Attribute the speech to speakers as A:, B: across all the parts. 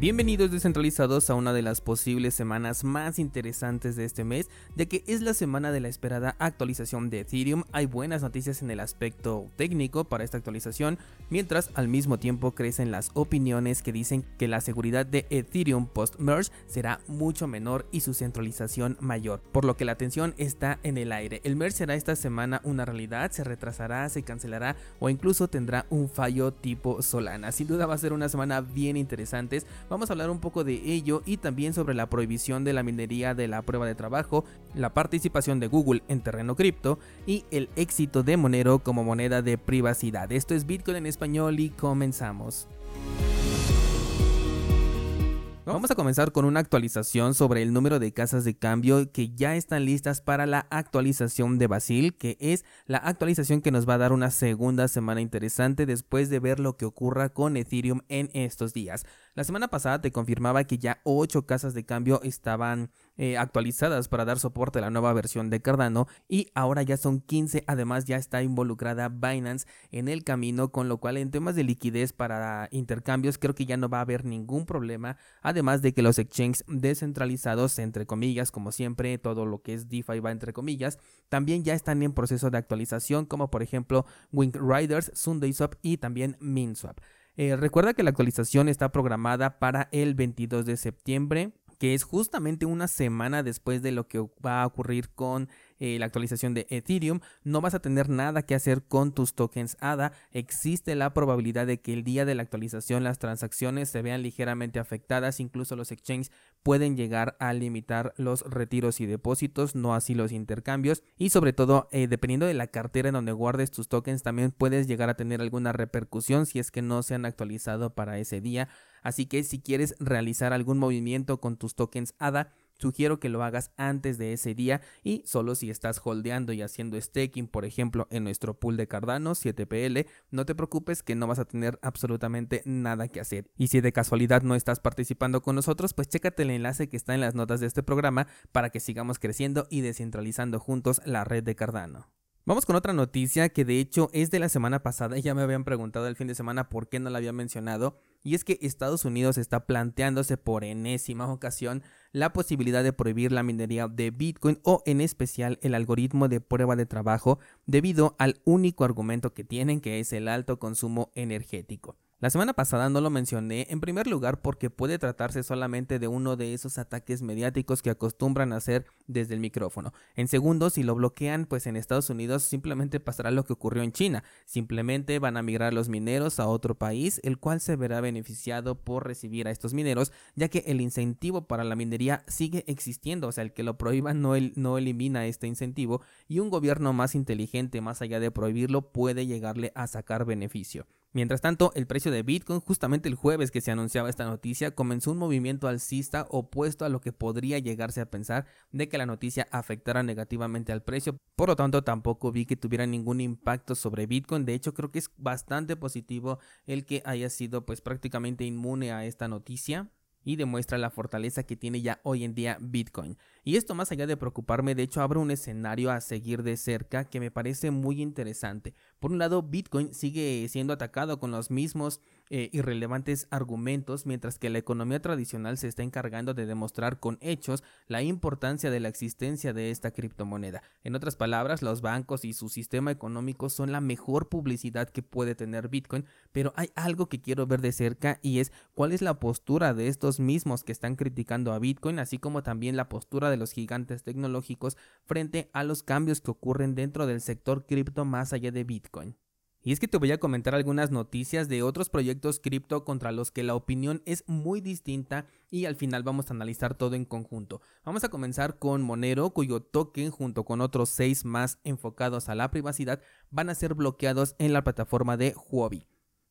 A: Bienvenidos descentralizados a una de las posibles semanas más interesantes de este mes, ya que es la semana de la esperada actualización de Ethereum. Hay buenas noticias en el aspecto técnico para esta actualización, mientras al mismo tiempo crecen las opiniones que dicen que la seguridad de Ethereum post-merge será mucho menor y su centralización mayor, por lo que la atención está en el aire. El merge será esta semana una realidad, se retrasará, se cancelará o incluso tendrá un fallo tipo Solana. Sin duda va a ser una semana bien interesante Vamos a hablar un poco de ello y también sobre la prohibición de la minería de la prueba de trabajo, la participación de Google en terreno cripto y el éxito de Monero como moneda de privacidad. Esto es Bitcoin en español y comenzamos. Vamos a comenzar con una actualización sobre el número de casas de cambio que ya están listas para la actualización de Basil, que es la actualización que nos va a dar una segunda semana interesante después de ver lo que ocurra con Ethereum en estos días. La semana pasada te confirmaba que ya 8 casas de cambio estaban eh, actualizadas para dar soporte a la nueva versión de Cardano y ahora ya son 15. Además ya está involucrada Binance en el camino, con lo cual en temas de liquidez para intercambios creo que ya no va a haber ningún problema. Además de que los exchanges descentralizados, entre comillas, como siempre, todo lo que es DeFi va entre comillas, también ya están en proceso de actualización, como por ejemplo Wing Riders, SundaySwap y también MinSwap. Eh, recuerda que la actualización está programada para el 22 de septiembre que es justamente una semana después de lo que va a ocurrir con eh, la actualización de Ethereum, no vas a tener nada que hacer con tus tokens ADA. Existe la probabilidad de que el día de la actualización las transacciones se vean ligeramente afectadas, incluso los exchanges pueden llegar a limitar los retiros y depósitos, no así los intercambios. Y sobre todo, eh, dependiendo de la cartera en donde guardes tus tokens, también puedes llegar a tener alguna repercusión si es que no se han actualizado para ese día. Así que si quieres realizar algún movimiento con tus tokens ADA, Sugiero que lo hagas antes de ese día y solo si estás holdeando y haciendo staking, por ejemplo, en nuestro pool de Cardano 7PL, no te preocupes que no vas a tener absolutamente nada que hacer. Y si de casualidad no estás participando con nosotros, pues chécate el enlace que está en las notas de este programa para que sigamos creciendo y descentralizando juntos la red de Cardano. Vamos con otra noticia que de hecho es de la semana pasada y ya me habían preguntado el fin de semana por qué no la había mencionado y es que Estados Unidos está planteándose por enésima ocasión la posibilidad de prohibir la minería de Bitcoin o en especial el algoritmo de prueba de trabajo debido al único argumento que tienen que es el alto consumo energético. La semana pasada no lo mencioné, en primer lugar porque puede tratarse solamente de uno de esos ataques mediáticos que acostumbran hacer desde el micrófono. En segundo, si lo bloquean, pues en Estados Unidos simplemente pasará lo que ocurrió en China. Simplemente van a migrar los mineros a otro país, el cual se verá beneficiado por recibir a estos mineros, ya que el incentivo para la minería sigue existiendo, o sea, el que lo prohíba no, no elimina este incentivo y un gobierno más inteligente, más allá de prohibirlo, puede llegarle a sacar beneficio. Mientras tanto, el precio de Bitcoin, justamente el jueves que se anunciaba esta noticia, comenzó un movimiento alcista opuesto a lo que podría llegarse a pensar de que la noticia afectara negativamente al precio. Por lo tanto, tampoco vi que tuviera ningún impacto sobre Bitcoin. De hecho, creo que es bastante positivo el que haya sido pues prácticamente inmune a esta noticia y demuestra la fortaleza que tiene ya hoy en día Bitcoin. Y esto más allá de preocuparme, de hecho abre un escenario a seguir de cerca que me parece muy interesante. Por un lado, Bitcoin sigue siendo atacado con los mismos eh, irrelevantes argumentos, mientras que la economía tradicional se está encargando de demostrar con hechos la importancia de la existencia de esta criptomoneda. En otras palabras, los bancos y su sistema económico son la mejor publicidad que puede tener Bitcoin, pero hay algo que quiero ver de cerca y es cuál es la postura de estos mismos que están criticando a Bitcoin, así como también la postura de los gigantes tecnológicos frente a los cambios que ocurren dentro del sector cripto más allá de Bitcoin. Y es que te voy a comentar algunas noticias de otros proyectos cripto contra los que la opinión es muy distinta y al final vamos a analizar todo en conjunto. Vamos a comenzar con Monero, cuyo token junto con otros seis más enfocados a la privacidad van a ser bloqueados en la plataforma de Huobi.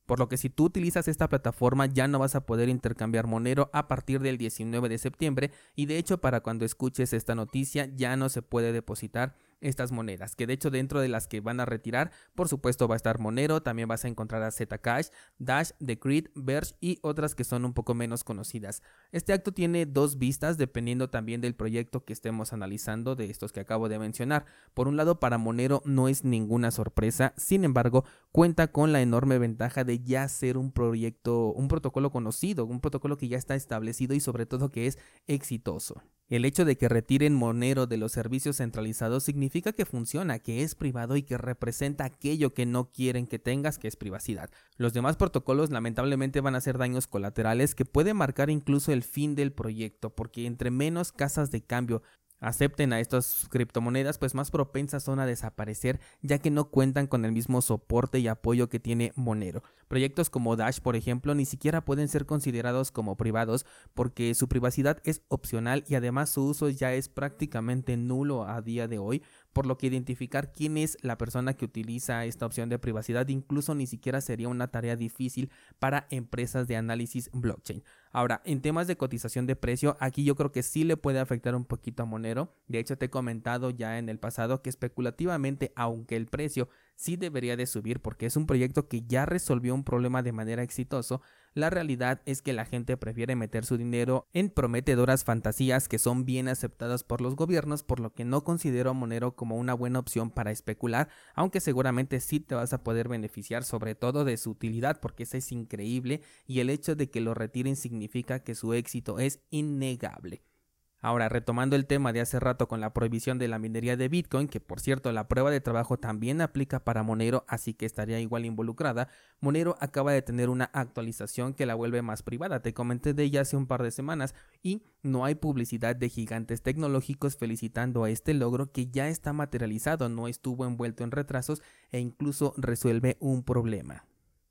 A: Por lo que si tú utilizas esta plataforma ya no vas a poder intercambiar Monero a partir del 19 de septiembre. Y de hecho para cuando escuches esta noticia ya no se puede depositar estas monedas, que de hecho dentro de las que van a retirar, por supuesto va a estar Monero, también vas a encontrar a Zcash, Dash, Decred, Verge y otras que son un poco menos conocidas. Este acto tiene dos vistas dependiendo también del proyecto que estemos analizando de estos que acabo de mencionar. Por un lado, para Monero no es ninguna sorpresa, sin embargo, cuenta con la enorme ventaja de ya ser un proyecto, un protocolo conocido, un protocolo que ya está establecido y sobre todo que es exitoso. El hecho de que retiren Monero de los servicios centralizados significa que funciona, que es privado y que representa aquello que no quieren que tengas, que es privacidad. Los demás protocolos lamentablemente van a ser daños colaterales que pueden marcar incluso el fin del proyecto, porque entre menos casas de cambio acepten a estas criptomonedas, pues más propensas son a desaparecer ya que no cuentan con el mismo soporte y apoyo que tiene Monero. Proyectos como Dash, por ejemplo, ni siquiera pueden ser considerados como privados porque su privacidad es opcional y además su uso ya es prácticamente nulo a día de hoy, por lo que identificar quién es la persona que utiliza esta opción de privacidad incluso ni siquiera sería una tarea difícil para empresas de análisis blockchain. Ahora, en temas de cotización de precio, aquí yo creo que sí le puede afectar un poquito a Monero. De hecho, te he comentado ya en el pasado que especulativamente, aunque el precio sí debería de subir porque es un proyecto que ya resolvió un problema de manera exitoso, la realidad es que la gente prefiere meter su dinero en prometedoras fantasías que son bien aceptadas por los gobiernos, por lo que no considero Monero como una buena opción para especular, aunque seguramente sí te vas a poder beneficiar sobre todo de su utilidad porque esa es increíble y el hecho de que lo retiren significa que su éxito es innegable. Ahora, retomando el tema de hace rato con la prohibición de la minería de Bitcoin, que por cierto la prueba de trabajo también aplica para Monero, así que estaría igual involucrada, Monero acaba de tener una actualización que la vuelve más privada, te comenté de ella hace un par de semanas, y no hay publicidad de gigantes tecnológicos felicitando a este logro que ya está materializado, no estuvo envuelto en retrasos e incluso resuelve un problema.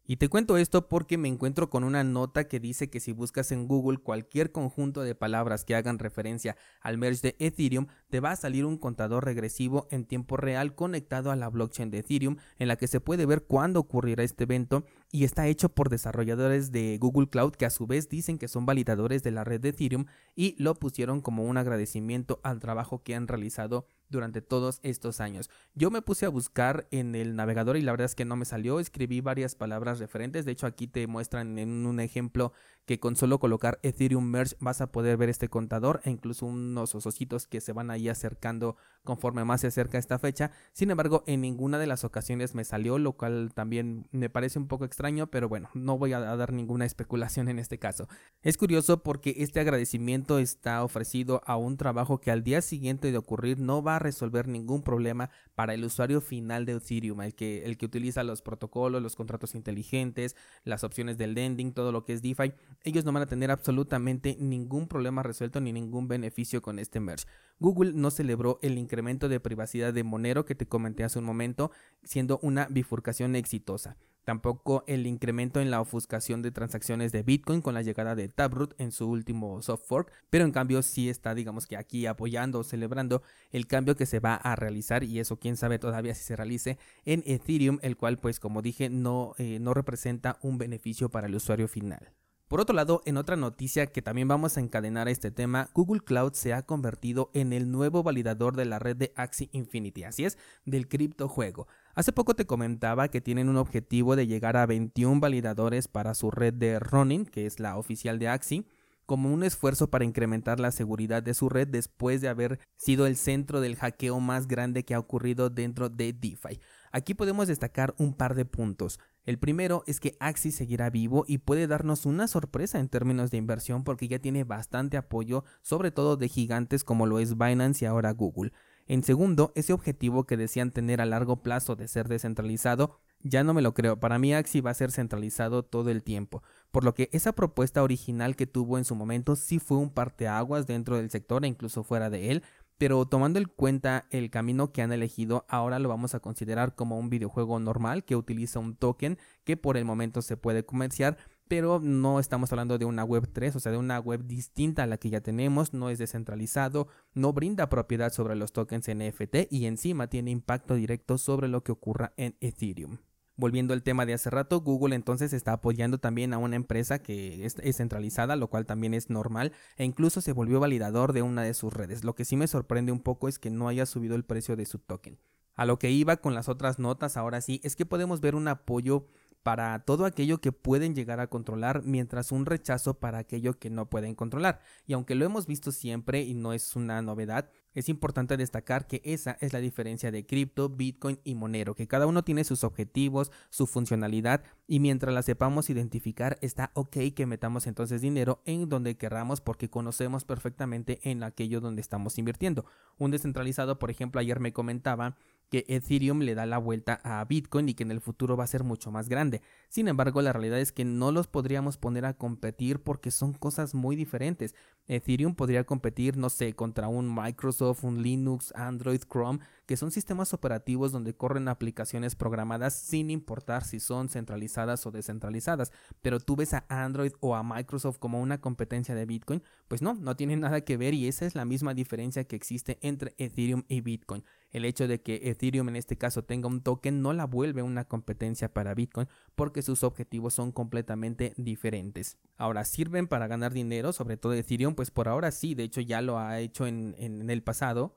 A: Y te cuento esto porque me encuentro con una nota que dice que si buscas en Google cualquier conjunto de palabras que hagan referencia al merge de Ethereum, te va a salir un contador regresivo en tiempo real conectado a la blockchain de Ethereum en la que se puede ver cuándo ocurrirá este evento y está hecho por desarrolladores de Google Cloud que a su vez dicen que son validadores de la red de Ethereum y lo pusieron como un agradecimiento al trabajo que han realizado durante todos estos años. Yo me puse a buscar en el navegador y la verdad es que no me salió, escribí varias palabras referentes, de hecho aquí te muestran en un ejemplo que con solo colocar Ethereum Merge vas a poder ver este contador e incluso unos osositos que se van ahí acercando conforme más se acerca esta fecha. Sin embargo, en ninguna de las ocasiones me salió, lo cual también me parece un poco extraño, pero bueno, no voy a dar ninguna especulación en este caso. Es curioso porque este agradecimiento está ofrecido a un trabajo que al día siguiente de ocurrir no va a resolver ningún problema para el usuario final de Ethereum, el que, el que utiliza los protocolos, los contratos inteligentes, las opciones del lending, todo lo que es DeFi. Ellos no van a tener absolutamente ningún problema resuelto ni ningún beneficio con este merge. Google no celebró el incremento de privacidad de Monero que te comenté hace un momento, siendo una bifurcación exitosa. Tampoco el incremento en la ofuscación de transacciones de Bitcoin con la llegada de Taproot en su último soft fork, pero en cambio sí está, digamos que aquí apoyando o celebrando el cambio que se va a realizar y eso quién sabe todavía si se realice en Ethereum, el cual pues como dije no, eh, no representa un beneficio para el usuario final. Por otro lado, en otra noticia que también vamos a encadenar a este tema, Google Cloud se ha convertido en el nuevo validador de la red de Axie Infinity, así es, del criptojuego. Hace poco te comentaba que tienen un objetivo de llegar a 21 validadores para su red de Ronin, que es la oficial de Axie, como un esfuerzo para incrementar la seguridad de su red después de haber sido el centro del hackeo más grande que ha ocurrido dentro de DeFi. Aquí podemos destacar un par de puntos. El primero es que Axie seguirá vivo y puede darnos una sorpresa en términos de inversión porque ya tiene bastante apoyo, sobre todo de gigantes como lo es Binance y ahora Google. En segundo, ese objetivo que decían tener a largo plazo de ser descentralizado, ya no me lo creo. Para mí Axie va a ser centralizado todo el tiempo, por lo que esa propuesta original que tuvo en su momento sí fue un parteaguas dentro del sector e incluso fuera de él, pero tomando en cuenta el camino que han elegido, ahora lo vamos a considerar como un videojuego normal que utiliza un token que por el momento se puede comerciar, pero no estamos hablando de una web 3, o sea, de una web distinta a la que ya tenemos, no es descentralizado, no brinda propiedad sobre los tokens NFT y encima tiene impacto directo sobre lo que ocurra en Ethereum. Volviendo al tema de hace rato, Google entonces está apoyando también a una empresa que es, centralizada, lo cual también es normal, e incluso se volvió validador de una de sus redes. Lo que sí me sorprende un poco es que no haya subido el precio de su token. A lo que iba con las otras notas ahora sí, es que podemos ver un apoyo para todo aquello que pueden llegar a controlar, mientras un rechazo para aquello que no pueden controlar. Y aunque lo hemos visto siempre y no es una novedad, es importante destacar que esa es la diferencia de cripto, Bitcoin y Monero, que cada uno tiene sus objetivos, su funcionalidad y mientras la sepamos identificar está ok que metamos entonces dinero en donde querramos porque conocemos perfectamente en aquello donde estamos invirtiendo. Un descentralizado, por ejemplo, ayer me comentaba que Ethereum le da la vuelta a Bitcoin y que en el futuro va a ser mucho más grande. Sin embargo, la realidad es que no los podríamos poner a competir porque son cosas muy diferentes. Ethereum podría competir, no sé, contra un Microsoft, un Linux, Android, Chrome, que son sistemas operativos donde corren aplicaciones programadas sin importar si son centralizadas o descentralizadas. Pero tú ves a Android o a Microsoft como una competencia de Bitcoin, pues no, no tienen nada que ver y esa es la misma diferencia que existe entre Ethereum y Bitcoin. El hecho de que Ethereum en este caso tenga un token no la vuelve una competencia para Bitcoin porque sus objetivos son completamente diferentes. Ahora, ¿sirven para ganar dinero? Sobre todo Ethereum, pues por ahora sí, de hecho ya lo ha hecho en, en el pasado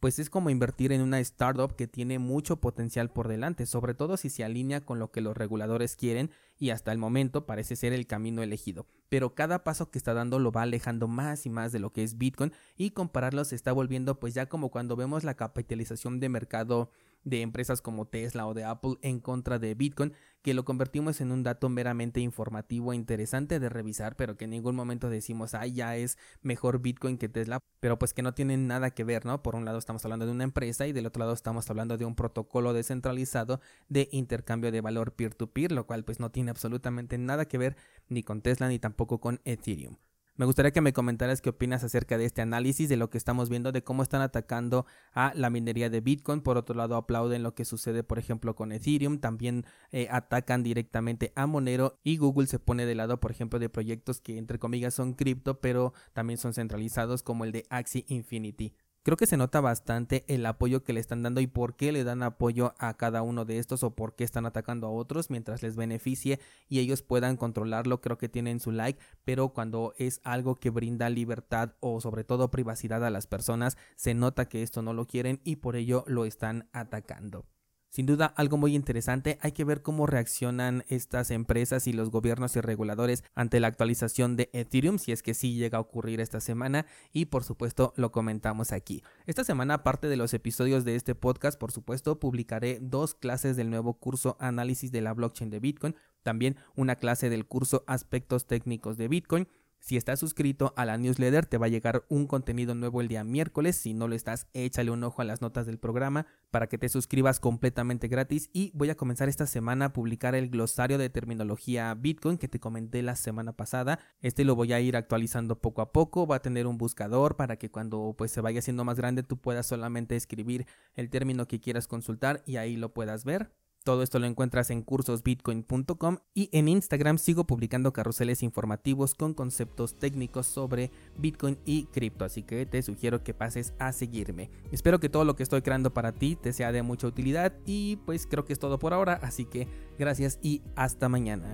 A: pues es como invertir en una startup que tiene mucho potencial por delante, sobre todo si se alinea con lo que los reguladores quieren y hasta el momento parece ser el camino elegido. Pero cada paso que está dando lo va alejando más y más de lo que es Bitcoin y compararlo se está volviendo pues ya como cuando vemos la capitalización de mercado de empresas como Tesla o de Apple en contra de Bitcoin, que lo convertimos en un dato meramente informativo e interesante de revisar, pero que en ningún momento decimos, ah, ya es mejor Bitcoin que Tesla, pero pues que no tienen nada que ver, ¿no? Por un lado estamos hablando de una empresa y del otro lado estamos hablando de un protocolo descentralizado de intercambio de valor peer-to-peer, -peer, lo cual pues no tiene absolutamente nada que ver ni con Tesla ni tampoco con Ethereum. Me gustaría que me comentaras qué opinas acerca de este análisis, de lo que estamos viendo, de cómo están atacando a la minería de Bitcoin. Por otro lado, aplauden lo que sucede, por ejemplo, con Ethereum. También eh, atacan directamente a Monero y Google se pone de lado, por ejemplo, de proyectos que entre comillas son cripto, pero también son centralizados, como el de Axie Infinity. Creo que se nota bastante el apoyo que le están dando y por qué le dan apoyo a cada uno de estos o por qué están atacando a otros mientras les beneficie y ellos puedan controlarlo. Creo que tienen su like, pero cuando es algo que brinda libertad o sobre todo privacidad a las personas, se nota que esto no lo quieren y por ello lo están atacando. Sin duda, algo muy interesante, hay que ver cómo reaccionan estas empresas y los gobiernos y reguladores ante la actualización de Ethereum, si es que sí llega a ocurrir esta semana, y por supuesto lo comentamos aquí. Esta semana, aparte de los episodios de este podcast, por supuesto, publicaré dos clases del nuevo curso Análisis de la Blockchain de Bitcoin, también una clase del curso Aspectos Técnicos de Bitcoin, si estás suscrito a la newsletter te va a llegar un contenido nuevo el día miércoles. Si no lo estás, échale un ojo a las notas del programa para que te suscribas completamente gratis. Y voy a comenzar esta semana a publicar el glosario de terminología Bitcoin que te comenté la semana pasada. Este lo voy a ir actualizando poco a poco. Va a tener un buscador para que cuando pues se vaya haciendo más grande tú puedas solamente escribir el término que quieras consultar y ahí lo puedas ver. Todo esto lo encuentras en cursosbitcoin.com y en Instagram sigo publicando carruseles informativos con conceptos técnicos sobre Bitcoin y cripto, así que te sugiero que pases a seguirme. Espero que todo lo que estoy creando para ti te sea de mucha utilidad y pues creo que es todo por ahora, así que gracias y hasta mañana.